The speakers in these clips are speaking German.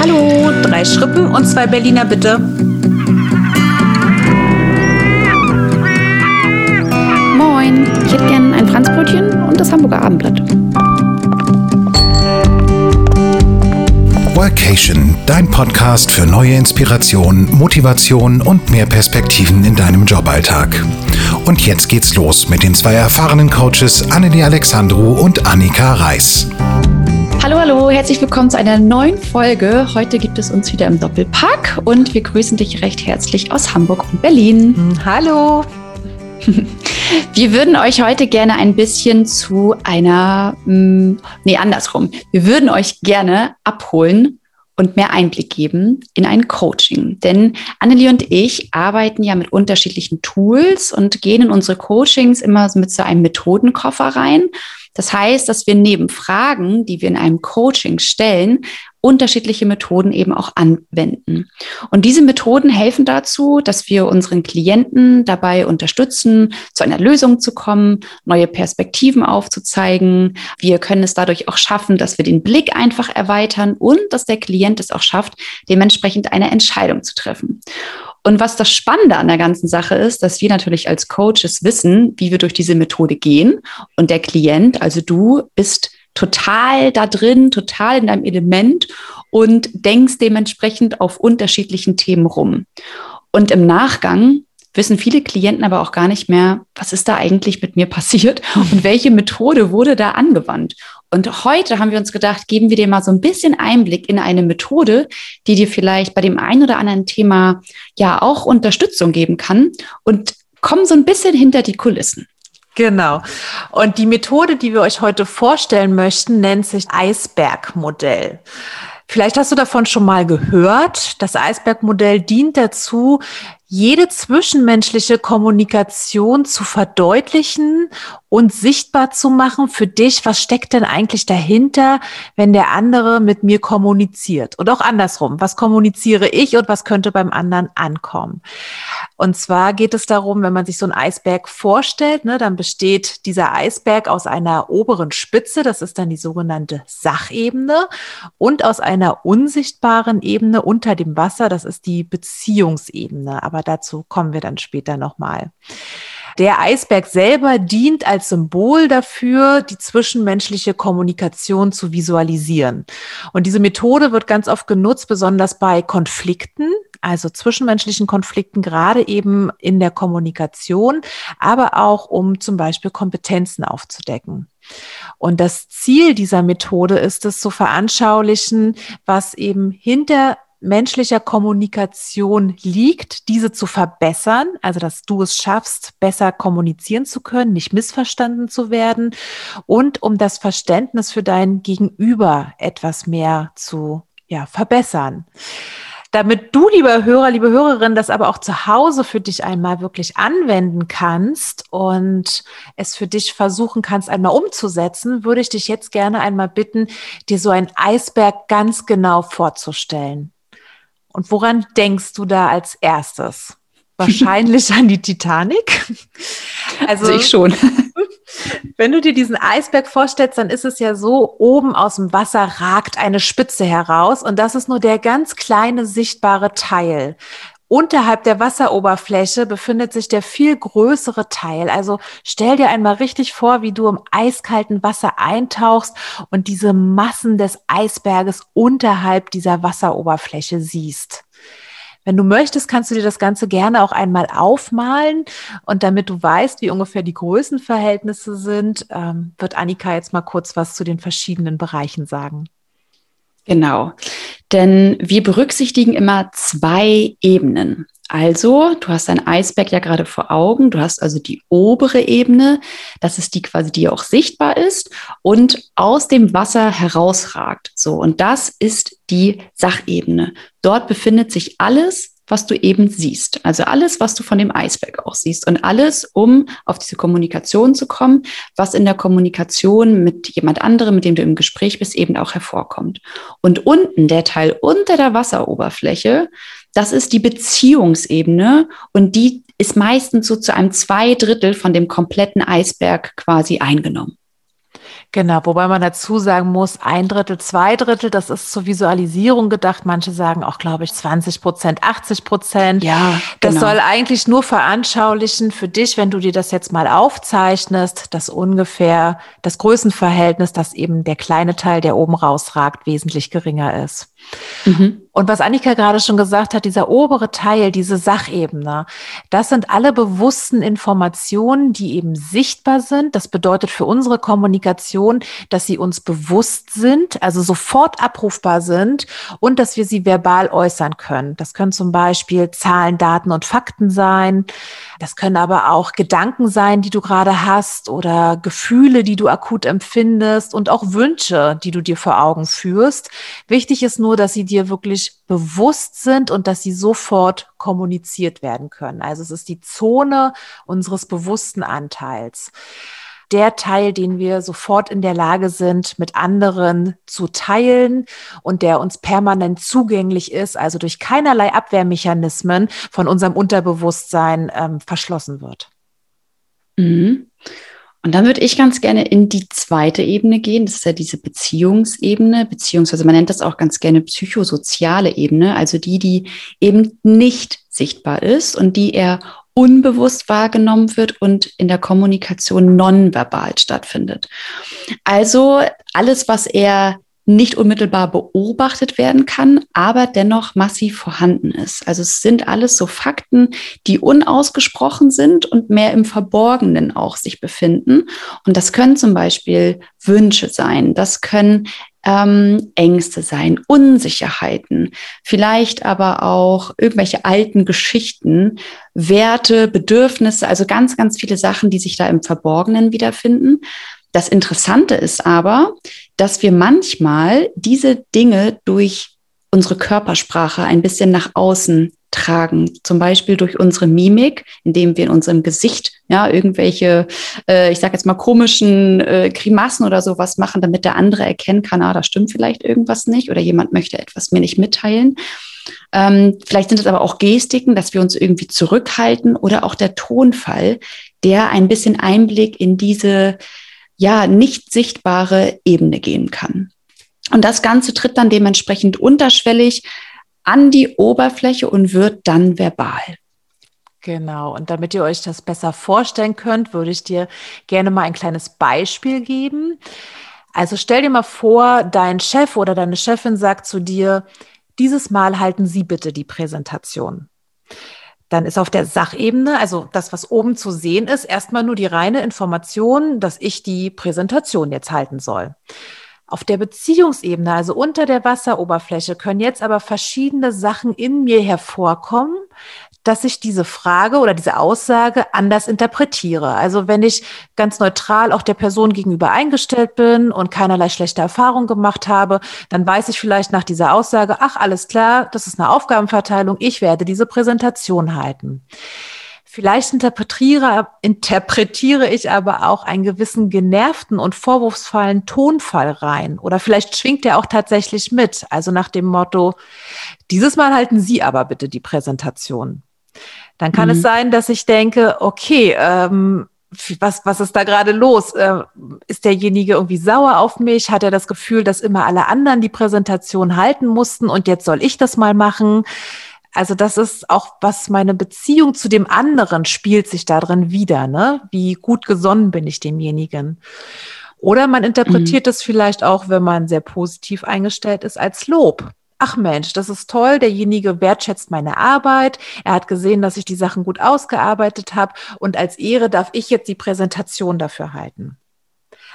Hallo, drei Schrippen und zwei Berliner bitte. Moin, ich hätte gern ein Franzbrötchen und das Hamburger Abendblatt. Workation, dein Podcast für neue Inspiration, Motivation und mehr Perspektiven in deinem Joballtag. Und jetzt geht's los mit den zwei erfahrenen Coaches Annelie Alexandru und Annika Reis. Hallo, hallo, herzlich willkommen zu einer neuen Folge. Heute gibt es uns wieder im Doppelpack und wir grüßen dich recht herzlich aus Hamburg und Berlin. Hm, hallo. Wir würden euch heute gerne ein bisschen zu einer, hm, nee, andersrum. Wir würden euch gerne abholen und mehr Einblick geben in ein Coaching. Denn Annelie und ich arbeiten ja mit unterschiedlichen Tools und gehen in unsere Coachings immer mit so einem Methodenkoffer rein. Das heißt, dass wir neben Fragen, die wir in einem Coaching stellen, unterschiedliche Methoden eben auch anwenden. Und diese Methoden helfen dazu, dass wir unseren Klienten dabei unterstützen, zu einer Lösung zu kommen, neue Perspektiven aufzuzeigen. Wir können es dadurch auch schaffen, dass wir den Blick einfach erweitern und dass der Klient es auch schafft, dementsprechend eine Entscheidung zu treffen. Und was das Spannende an der ganzen Sache ist, dass wir natürlich als Coaches wissen, wie wir durch diese Methode gehen. Und der Klient, also du, bist total da drin, total in deinem Element und denkst dementsprechend auf unterschiedlichen Themen rum. Und im Nachgang wissen viele Klienten aber auch gar nicht mehr, was ist da eigentlich mit mir passiert und welche Methode wurde da angewandt. Und heute haben wir uns gedacht, geben wir dir mal so ein bisschen Einblick in eine Methode, die dir vielleicht bei dem einen oder anderen Thema ja auch Unterstützung geben kann und kommen so ein bisschen hinter die Kulissen. Genau. Und die Methode, die wir euch heute vorstellen möchten, nennt sich Eisbergmodell. Vielleicht hast du davon schon mal gehört. Das Eisbergmodell dient dazu, jede zwischenmenschliche Kommunikation zu verdeutlichen und sichtbar zu machen für dich, was steckt denn eigentlich dahinter, wenn der andere mit mir kommuniziert? Und auch andersrum, was kommuniziere ich und was könnte beim anderen ankommen? Und zwar geht es darum, wenn man sich so einen Eisberg vorstellt, ne, dann besteht dieser Eisberg aus einer oberen Spitze, das ist dann die sogenannte Sachebene, und aus einer unsichtbaren Ebene unter dem Wasser, das ist die Beziehungsebene. Aber dazu kommen wir dann später nochmal. Der Eisberg selber dient als Symbol dafür, die zwischenmenschliche Kommunikation zu visualisieren. Und diese Methode wird ganz oft genutzt, besonders bei Konflikten, also zwischenmenschlichen Konflikten, gerade eben in der Kommunikation, aber auch um zum Beispiel Kompetenzen aufzudecken. Und das Ziel dieser Methode ist es zu veranschaulichen, was eben hinter menschlicher Kommunikation liegt, diese zu verbessern, also dass du es schaffst, besser kommunizieren zu können, nicht missverstanden zu werden und um das Verständnis für dein Gegenüber etwas mehr zu ja, verbessern. Damit du, lieber Hörer, liebe Hörerin, das aber auch zu Hause für dich einmal wirklich anwenden kannst und es für dich versuchen kannst, einmal umzusetzen, würde ich dich jetzt gerne einmal bitten, dir so ein Eisberg ganz genau vorzustellen. Und woran denkst du da als erstes? Wahrscheinlich an die Titanic. Also, also ich schon. Wenn du dir diesen Eisberg vorstellst, dann ist es ja so, oben aus dem Wasser ragt eine Spitze heraus und das ist nur der ganz kleine sichtbare Teil. Unterhalb der Wasseroberfläche befindet sich der viel größere Teil. Also stell dir einmal richtig vor, wie du im eiskalten Wasser eintauchst und diese Massen des Eisberges unterhalb dieser Wasseroberfläche siehst. Wenn du möchtest, kannst du dir das Ganze gerne auch einmal aufmalen. Und damit du weißt, wie ungefähr die Größenverhältnisse sind, ähm, wird Annika jetzt mal kurz was zu den verschiedenen Bereichen sagen. Genau. Denn wir berücksichtigen immer zwei Ebenen. Also, du hast ein Eisberg ja gerade vor Augen. Du hast also die obere Ebene. Das ist die quasi, die auch sichtbar ist und aus dem Wasser herausragt. So. Und das ist die Sachebene. Dort befindet sich alles, was du eben siehst. Also alles, was du von dem Eisberg auch siehst und alles, um auf diese Kommunikation zu kommen, was in der Kommunikation mit jemand anderem, mit dem du im Gespräch bist, eben auch hervorkommt. Und unten, der Teil unter der Wasseroberfläche, das ist die Beziehungsebene und die ist meistens so zu einem zwei Drittel von dem kompletten Eisberg quasi eingenommen. Genau, wobei man dazu sagen muss, ein Drittel, zwei Drittel, das ist zur Visualisierung gedacht. Manche sagen auch, glaube ich, 20 Prozent, 80 Prozent. Ja, das genau. soll eigentlich nur veranschaulichen für dich, wenn du dir das jetzt mal aufzeichnest, dass ungefähr das Größenverhältnis, dass eben der kleine Teil, der oben rausragt, wesentlich geringer ist. Mhm. Und was Annika gerade schon gesagt hat, dieser obere Teil, diese Sachebene, das sind alle bewussten Informationen, die eben sichtbar sind. Das bedeutet für unsere Kommunikation, dass sie uns bewusst sind, also sofort abrufbar sind und dass wir sie verbal äußern können. Das können zum Beispiel Zahlen, Daten und Fakten sein. Das können aber auch Gedanken sein, die du gerade hast oder Gefühle, die du akut empfindest und auch Wünsche, die du dir vor Augen führst. Wichtig ist nur, dass sie dir wirklich bewusst sind und dass sie sofort kommuniziert werden können. Also es ist die Zone unseres bewussten Anteils. Der Teil, den wir sofort in der Lage sind, mit anderen zu teilen und der uns permanent zugänglich ist, also durch keinerlei Abwehrmechanismen von unserem Unterbewusstsein ähm, verschlossen wird. Mhm. Und dann würde ich ganz gerne in die zweite Ebene gehen. Das ist ja diese Beziehungsebene, beziehungsweise man nennt das auch ganz gerne psychosoziale Ebene, also die, die eben nicht sichtbar ist und die eher unbewusst wahrgenommen wird und in der Kommunikation nonverbal stattfindet. Also alles, was eher nicht unmittelbar beobachtet werden kann, aber dennoch massiv vorhanden ist. Also es sind alles so Fakten, die unausgesprochen sind und mehr im Verborgenen auch sich befinden. Und das können zum Beispiel Wünsche sein, das können ähm, Ängste sein, Unsicherheiten, vielleicht aber auch irgendwelche alten Geschichten, Werte, Bedürfnisse, also ganz, ganz viele Sachen, die sich da im Verborgenen wiederfinden. Das Interessante ist aber, dass wir manchmal diese Dinge durch unsere Körpersprache ein bisschen nach außen tragen. Zum Beispiel durch unsere Mimik, indem wir in unserem Gesicht ja irgendwelche, äh, ich sage jetzt mal komischen äh, Grimassen oder sowas machen, damit der andere erkennen kann, ah, da stimmt vielleicht irgendwas nicht oder jemand möchte etwas mir nicht mitteilen. Ähm, vielleicht sind es aber auch Gestiken, dass wir uns irgendwie zurückhalten oder auch der Tonfall, der ein bisschen Einblick in diese ja nicht sichtbare Ebene gehen kann. Und das Ganze tritt dann dementsprechend unterschwellig an die Oberfläche und wird dann verbal. Genau. Und damit ihr euch das besser vorstellen könnt, würde ich dir gerne mal ein kleines Beispiel geben. Also stell dir mal vor, dein Chef oder deine Chefin sagt zu dir, dieses Mal halten Sie bitte die Präsentation. Dann ist auf der Sachebene, also das, was oben zu sehen ist, erstmal nur die reine Information, dass ich die Präsentation jetzt halten soll. Auf der Beziehungsebene, also unter der Wasseroberfläche, können jetzt aber verschiedene Sachen in mir hervorkommen, dass ich diese Frage oder diese Aussage anders interpretiere. Also wenn ich ganz neutral auch der Person gegenüber eingestellt bin und keinerlei schlechte Erfahrung gemacht habe, dann weiß ich vielleicht nach dieser Aussage, ach, alles klar, das ist eine Aufgabenverteilung, ich werde diese Präsentation halten. Vielleicht interpretiere, interpretiere ich aber auch einen gewissen genervten und vorwurfsvollen Tonfall rein. Oder vielleicht schwingt er auch tatsächlich mit. Also nach dem Motto, dieses Mal halten Sie aber bitte die Präsentation. Dann kann mhm. es sein, dass ich denke, okay, ähm, was, was ist da gerade los? Äh, ist derjenige irgendwie sauer auf mich? Hat er das Gefühl, dass immer alle anderen die Präsentation halten mussten und jetzt soll ich das mal machen? Also das ist auch, was meine Beziehung zu dem anderen spielt sich darin wieder, ne? Wie gut gesonnen bin ich demjenigen? Oder man interpretiert mhm. es vielleicht auch, wenn man sehr positiv eingestellt ist, als Lob ach Mensch, das ist toll, derjenige wertschätzt meine Arbeit, er hat gesehen, dass ich die Sachen gut ausgearbeitet habe und als Ehre darf ich jetzt die Präsentation dafür halten.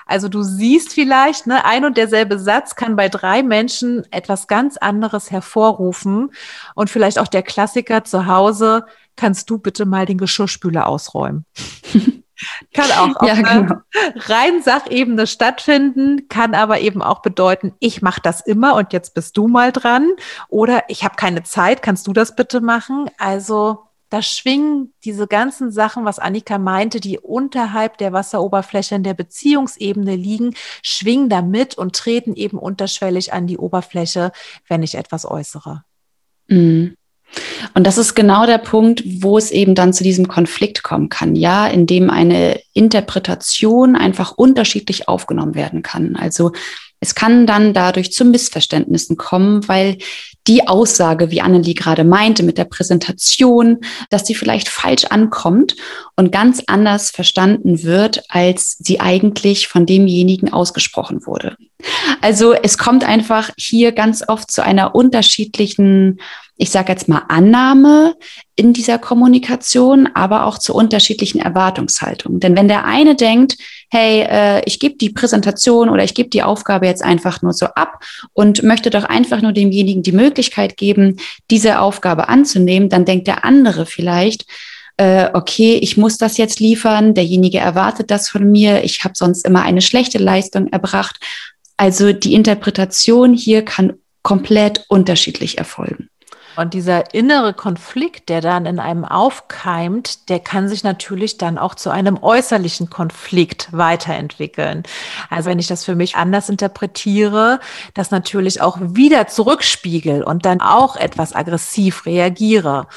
Also du siehst vielleicht, ne, ein und derselbe Satz kann bei drei Menschen etwas ganz anderes hervorrufen und vielleicht auch der Klassiker zu Hause, kannst du bitte mal den Geschirrspüler ausräumen? Kann auch auf ja, genau. rein Sachebene stattfinden, kann aber eben auch bedeuten, ich mache das immer und jetzt bist du mal dran. Oder ich habe keine Zeit, kannst du das bitte machen? Also da schwingen diese ganzen Sachen, was Annika meinte, die unterhalb der Wasseroberfläche in der Beziehungsebene liegen, schwingen damit und treten eben unterschwellig an die Oberfläche, wenn ich etwas äußere. Mhm. Und das ist genau der Punkt, wo es eben dann zu diesem Konflikt kommen kann, ja, in dem eine Interpretation einfach unterschiedlich aufgenommen werden kann. Also es kann dann dadurch zu Missverständnissen kommen, weil die Aussage, wie Annelie gerade meinte, mit der Präsentation, dass sie vielleicht falsch ankommt und ganz anders verstanden wird, als sie eigentlich von demjenigen ausgesprochen wurde. Also es kommt einfach hier ganz oft zu einer unterschiedlichen ich sage jetzt mal, Annahme in dieser Kommunikation, aber auch zu unterschiedlichen Erwartungshaltungen. Denn wenn der eine denkt, hey, äh, ich gebe die Präsentation oder ich gebe die Aufgabe jetzt einfach nur so ab und möchte doch einfach nur demjenigen die Möglichkeit geben, diese Aufgabe anzunehmen, dann denkt der andere vielleicht, äh, okay, ich muss das jetzt liefern, derjenige erwartet das von mir, ich habe sonst immer eine schlechte Leistung erbracht. Also die Interpretation hier kann komplett unterschiedlich erfolgen. Und dieser innere Konflikt, der dann in einem aufkeimt, der kann sich natürlich dann auch zu einem äußerlichen Konflikt weiterentwickeln. Also wenn ich das für mich anders interpretiere, das natürlich auch wieder zurückspiegel und dann auch etwas aggressiv reagiere.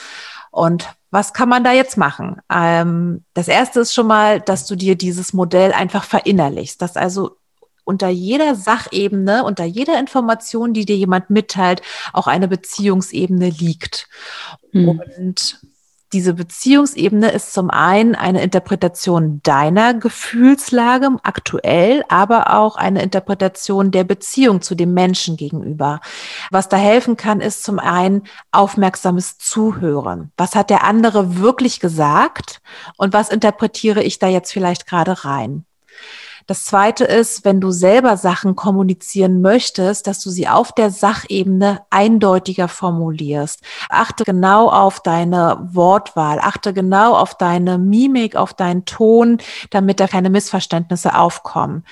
Und was kann man da jetzt machen? Ähm, das erste ist schon mal, dass du dir dieses Modell einfach verinnerlichst, dass also unter jeder Sachebene, unter jeder Information, die dir jemand mitteilt, auch eine Beziehungsebene liegt. Mhm. Und diese Beziehungsebene ist zum einen eine Interpretation deiner Gefühlslage aktuell, aber auch eine Interpretation der Beziehung zu dem Menschen gegenüber. Was da helfen kann, ist zum einen aufmerksames Zuhören. Was hat der andere wirklich gesagt und was interpretiere ich da jetzt vielleicht gerade rein? Das zweite ist, wenn du selber Sachen kommunizieren möchtest, dass du sie auf der Sachebene eindeutiger formulierst. Achte genau auf deine Wortwahl, achte genau auf deine Mimik, auf deinen Ton, damit da keine Missverständnisse aufkommen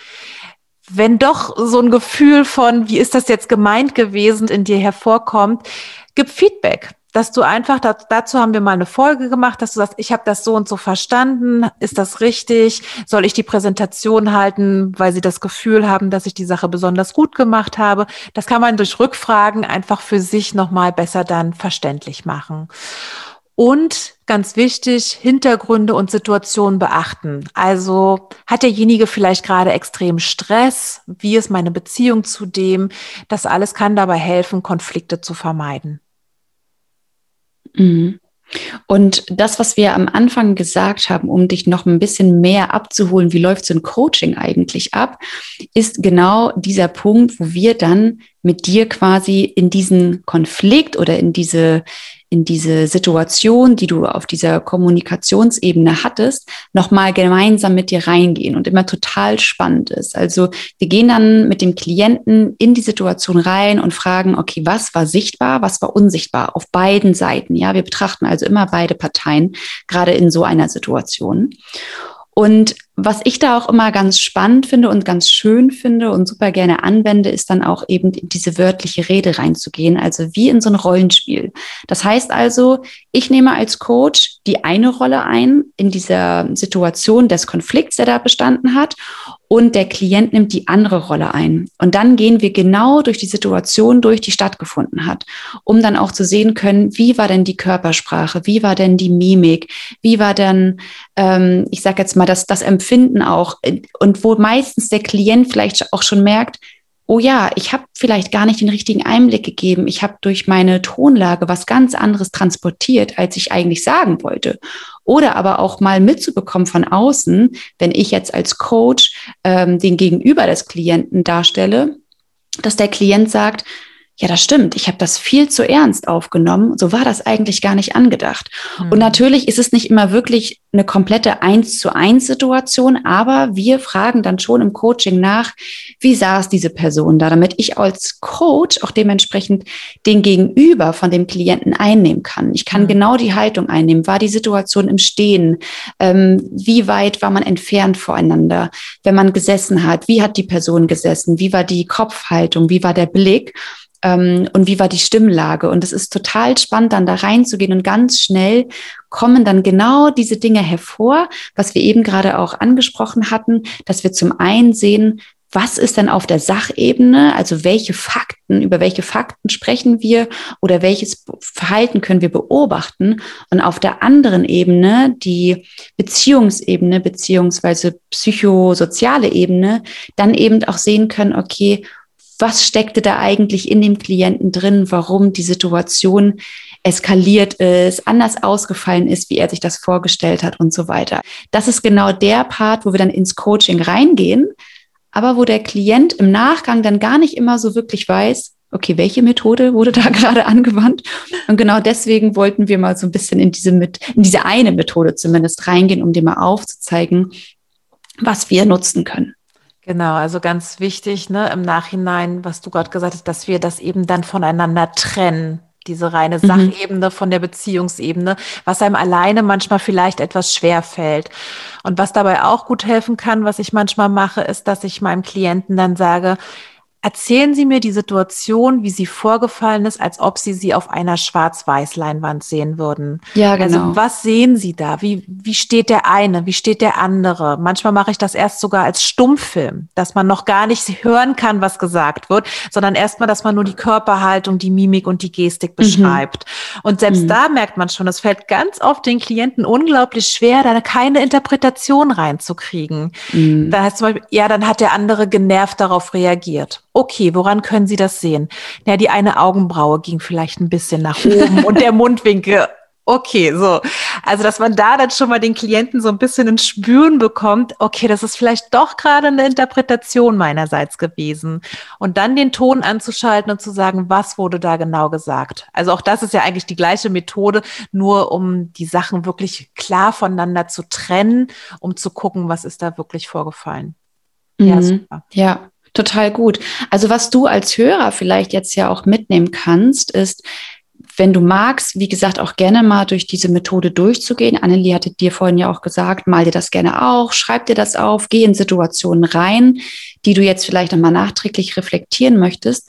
wenn doch so ein Gefühl von, wie ist das jetzt gemeint gewesen, in dir hervorkommt, gib Feedback dass du einfach, dazu haben wir mal eine Folge gemacht, dass du sagst, ich habe das so und so verstanden, ist das richtig? Soll ich die Präsentation halten, weil sie das Gefühl haben, dass ich die Sache besonders gut gemacht habe? Das kann man durch Rückfragen einfach für sich nochmal besser dann verständlich machen. Und ganz wichtig, Hintergründe und Situationen beachten. Also hat derjenige vielleicht gerade extrem Stress? Wie ist meine Beziehung zu dem? Das alles kann dabei helfen, Konflikte zu vermeiden. Mhm. Und das, was wir am Anfang gesagt haben, um dich noch ein bisschen mehr abzuholen, wie läuft so ein Coaching eigentlich ab, ist genau dieser Punkt, wo wir dann mit dir quasi in diesen Konflikt oder in diese, in diese Situation, die du auf dieser Kommunikationsebene hattest, nochmal gemeinsam mit dir reingehen und immer total spannend ist. Also wir gehen dann mit dem Klienten in die Situation rein und fragen, okay, was war sichtbar, was war unsichtbar auf beiden Seiten? Ja, wir betrachten also immer beide Parteien, gerade in so einer Situation. Und was ich da auch immer ganz spannend finde und ganz schön finde und super gerne anwende, ist dann auch eben in diese wörtliche Rede reinzugehen, also wie in so ein Rollenspiel. Das heißt also, ich nehme als Coach die eine Rolle ein in dieser Situation des Konflikts, der da bestanden hat und der Klient nimmt die andere Rolle ein. Und dann gehen wir genau durch die Situation durch, die stattgefunden hat, um dann auch zu sehen können, wie war denn die Körpersprache, wie war denn die Mimik, wie war denn, ähm, ich sage jetzt mal, das, das Empfinden auch und wo meistens der Klient vielleicht auch schon merkt, oh ja, ich habe vielleicht gar nicht den richtigen Einblick gegeben. Ich habe durch meine Tonlage was ganz anderes transportiert, als ich eigentlich sagen wollte. Oder aber auch mal mitzubekommen von außen, wenn ich jetzt als Coach ähm, den Gegenüber des Klienten darstelle, dass der Klient sagt, ja, das stimmt, ich habe das viel zu ernst aufgenommen. So war das eigentlich gar nicht angedacht. Mhm. Und natürlich ist es nicht immer wirklich eine komplette Eins zu eins Situation, aber wir fragen dann schon im Coaching nach, wie saß diese Person da, damit ich als Coach auch dementsprechend den Gegenüber von dem Klienten einnehmen kann. Ich kann mhm. genau die Haltung einnehmen. War die Situation im Stehen? Ähm, wie weit war man entfernt voreinander, wenn man gesessen hat? Wie hat die Person gesessen? Wie war die Kopfhaltung? Wie war der Blick? Ähm, und wie war die Stimmlage. Und es ist total spannend, dann da reinzugehen und ganz schnell kommen dann genau diese Dinge hervor, was wir eben gerade auch angesprochen hatten, dass wir zum einen sehen, was ist denn auf der Sachebene, also welche Fakten, über welche Fakten sprechen wir oder welches Verhalten können wir beobachten und auf der anderen Ebene, die Beziehungsebene beziehungsweise psychosoziale Ebene, dann eben auch sehen können, okay, was steckte da eigentlich in dem Klienten drin, warum die Situation eskaliert ist, anders ausgefallen ist, wie er sich das vorgestellt hat und so weiter. Das ist genau der Part, wo wir dann ins Coaching reingehen, aber wo der Klient im Nachgang dann gar nicht immer so wirklich weiß, okay, welche Methode wurde da gerade angewandt? Und genau deswegen wollten wir mal so ein bisschen in diese, mit, in diese eine Methode zumindest reingehen, um dir mal aufzuzeigen, was wir nutzen können. Genau, also ganz wichtig, ne, im Nachhinein, was du gerade gesagt hast, dass wir das eben dann voneinander trennen diese reine mhm. Sachebene von der Beziehungsebene, was einem alleine manchmal vielleicht etwas schwer fällt. Und was dabei auch gut helfen kann, was ich manchmal mache, ist, dass ich meinem Klienten dann sage, Erzählen Sie mir die Situation, wie sie vorgefallen ist, als ob Sie sie auf einer Schwarz-Weiß-Leinwand sehen würden. Ja, also, genau. Also was sehen Sie da? Wie, wie steht der eine? Wie steht der andere? Manchmal mache ich das erst sogar als Stummfilm, dass man noch gar nicht hören kann, was gesagt wird, sondern erstmal, dass man nur die Körperhaltung, die Mimik und die Gestik mhm. beschreibt. Mhm. Und selbst mhm. da merkt man schon, es fällt ganz oft den Klienten unglaublich schwer, da keine Interpretation reinzukriegen. Mhm. Da heißt zum Beispiel, ja, dann hat der andere genervt darauf reagiert. Okay, woran können Sie das sehen? Ja, die eine Augenbraue ging vielleicht ein bisschen nach oben und der Mundwinkel. Okay, so. Also, dass man da dann schon mal den Klienten so ein bisschen ein Spüren bekommt, okay, das ist vielleicht doch gerade eine Interpretation meinerseits gewesen. Und dann den Ton anzuschalten und zu sagen, was wurde da genau gesagt. Also auch das ist ja eigentlich die gleiche Methode, nur um die Sachen wirklich klar voneinander zu trennen, um zu gucken, was ist da wirklich vorgefallen. Mhm. Ja, super. Ja, Total gut. Also was du als Hörer vielleicht jetzt ja auch mitnehmen kannst, ist, wenn du magst, wie gesagt, auch gerne mal durch diese Methode durchzugehen. Annelie hatte dir vorhin ja auch gesagt, mal dir das gerne auch, schreib dir das auf, geh in Situationen rein, die du jetzt vielleicht nochmal nachträglich reflektieren möchtest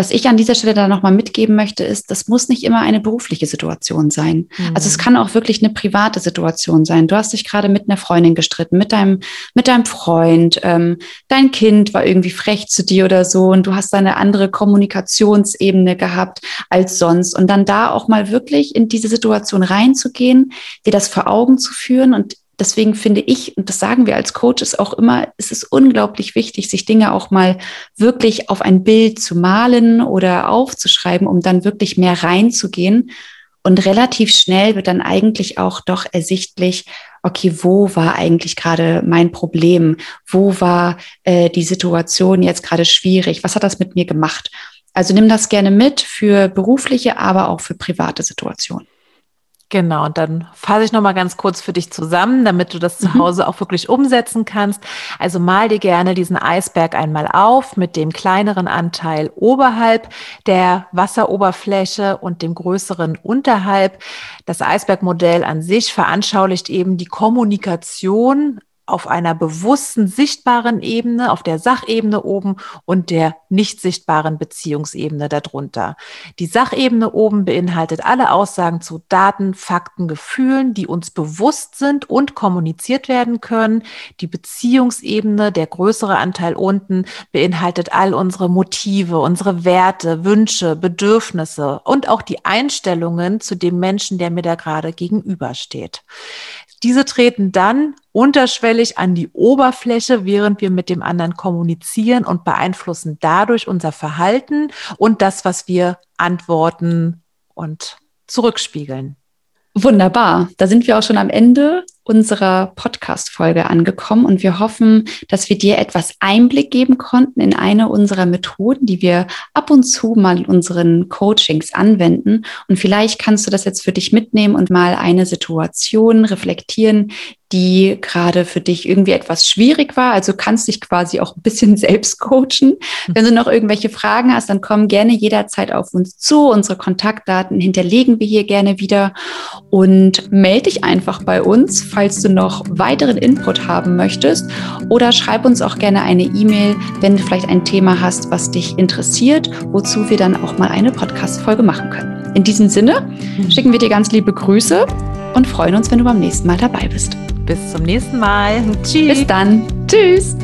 was ich an dieser Stelle da nochmal mitgeben möchte, ist, das muss nicht immer eine berufliche Situation sein. Mhm. Also es kann auch wirklich eine private Situation sein. Du hast dich gerade mit einer Freundin gestritten, mit deinem, mit deinem Freund, ähm, dein Kind war irgendwie frech zu dir oder so und du hast eine andere Kommunikationsebene gehabt als sonst. Und dann da auch mal wirklich in diese Situation reinzugehen, dir das vor Augen zu führen und deswegen finde ich, und das sagen wir als Coaches auch immer, es ist unglaublich wichtig, sich Dinge auch mal wirklich auf ein Bild zu malen oder aufzuschreiben, um dann wirklich mehr reinzugehen. Und relativ schnell wird dann eigentlich auch doch ersichtlich, okay, wo war eigentlich gerade mein Problem? Wo war äh, die Situation jetzt gerade schwierig? Was hat das mit mir gemacht? Also nimm das gerne mit für berufliche, aber auch für private Situationen. Genau, und dann fasse ich nochmal ganz kurz für dich zusammen, damit du das zu mhm. Hause auch wirklich umsetzen kannst. Also mal dir gerne diesen Eisberg einmal auf mit dem kleineren Anteil oberhalb der Wasseroberfläche und dem größeren unterhalb. Das Eisbergmodell an sich veranschaulicht eben die Kommunikation auf einer bewussten, sichtbaren Ebene, auf der Sachebene oben und der nicht sichtbaren Beziehungsebene darunter. Die Sachebene oben beinhaltet alle Aussagen zu Daten, Fakten, Gefühlen, die uns bewusst sind und kommuniziert werden können. Die Beziehungsebene, der größere Anteil unten, beinhaltet all unsere Motive, unsere Werte, Wünsche, Bedürfnisse und auch die Einstellungen zu dem Menschen, der mir da gerade gegenübersteht. Diese treten dann unterschwellig an die Oberfläche, während wir mit dem anderen kommunizieren und beeinflussen dadurch unser Verhalten und das, was wir antworten und zurückspiegeln. Wunderbar. Da sind wir auch schon am Ende unserer Podcast-Folge angekommen und wir hoffen, dass wir dir etwas Einblick geben konnten in eine unserer Methoden, die wir ab und zu mal in unseren Coachings anwenden. Und vielleicht kannst du das jetzt für dich mitnehmen und mal eine Situation reflektieren, die gerade für dich irgendwie etwas schwierig war. Also kannst dich quasi auch ein bisschen selbst coachen. Wenn du noch irgendwelche Fragen hast, dann komm gerne jederzeit auf uns zu. Unsere Kontaktdaten hinterlegen wir hier gerne wieder und melde dich einfach bei uns, falls du noch weiteren Input haben möchtest oder schreib uns auch gerne eine E-Mail, wenn du vielleicht ein Thema hast, was dich interessiert, wozu wir dann auch mal eine Podcast-Folge machen können. In diesem Sinne schicken wir dir ganz liebe Grüße und freuen uns, wenn du beim nächsten Mal dabei bist. Bis zum nächsten Mal. Tschüss. Bis dann. Tschüss.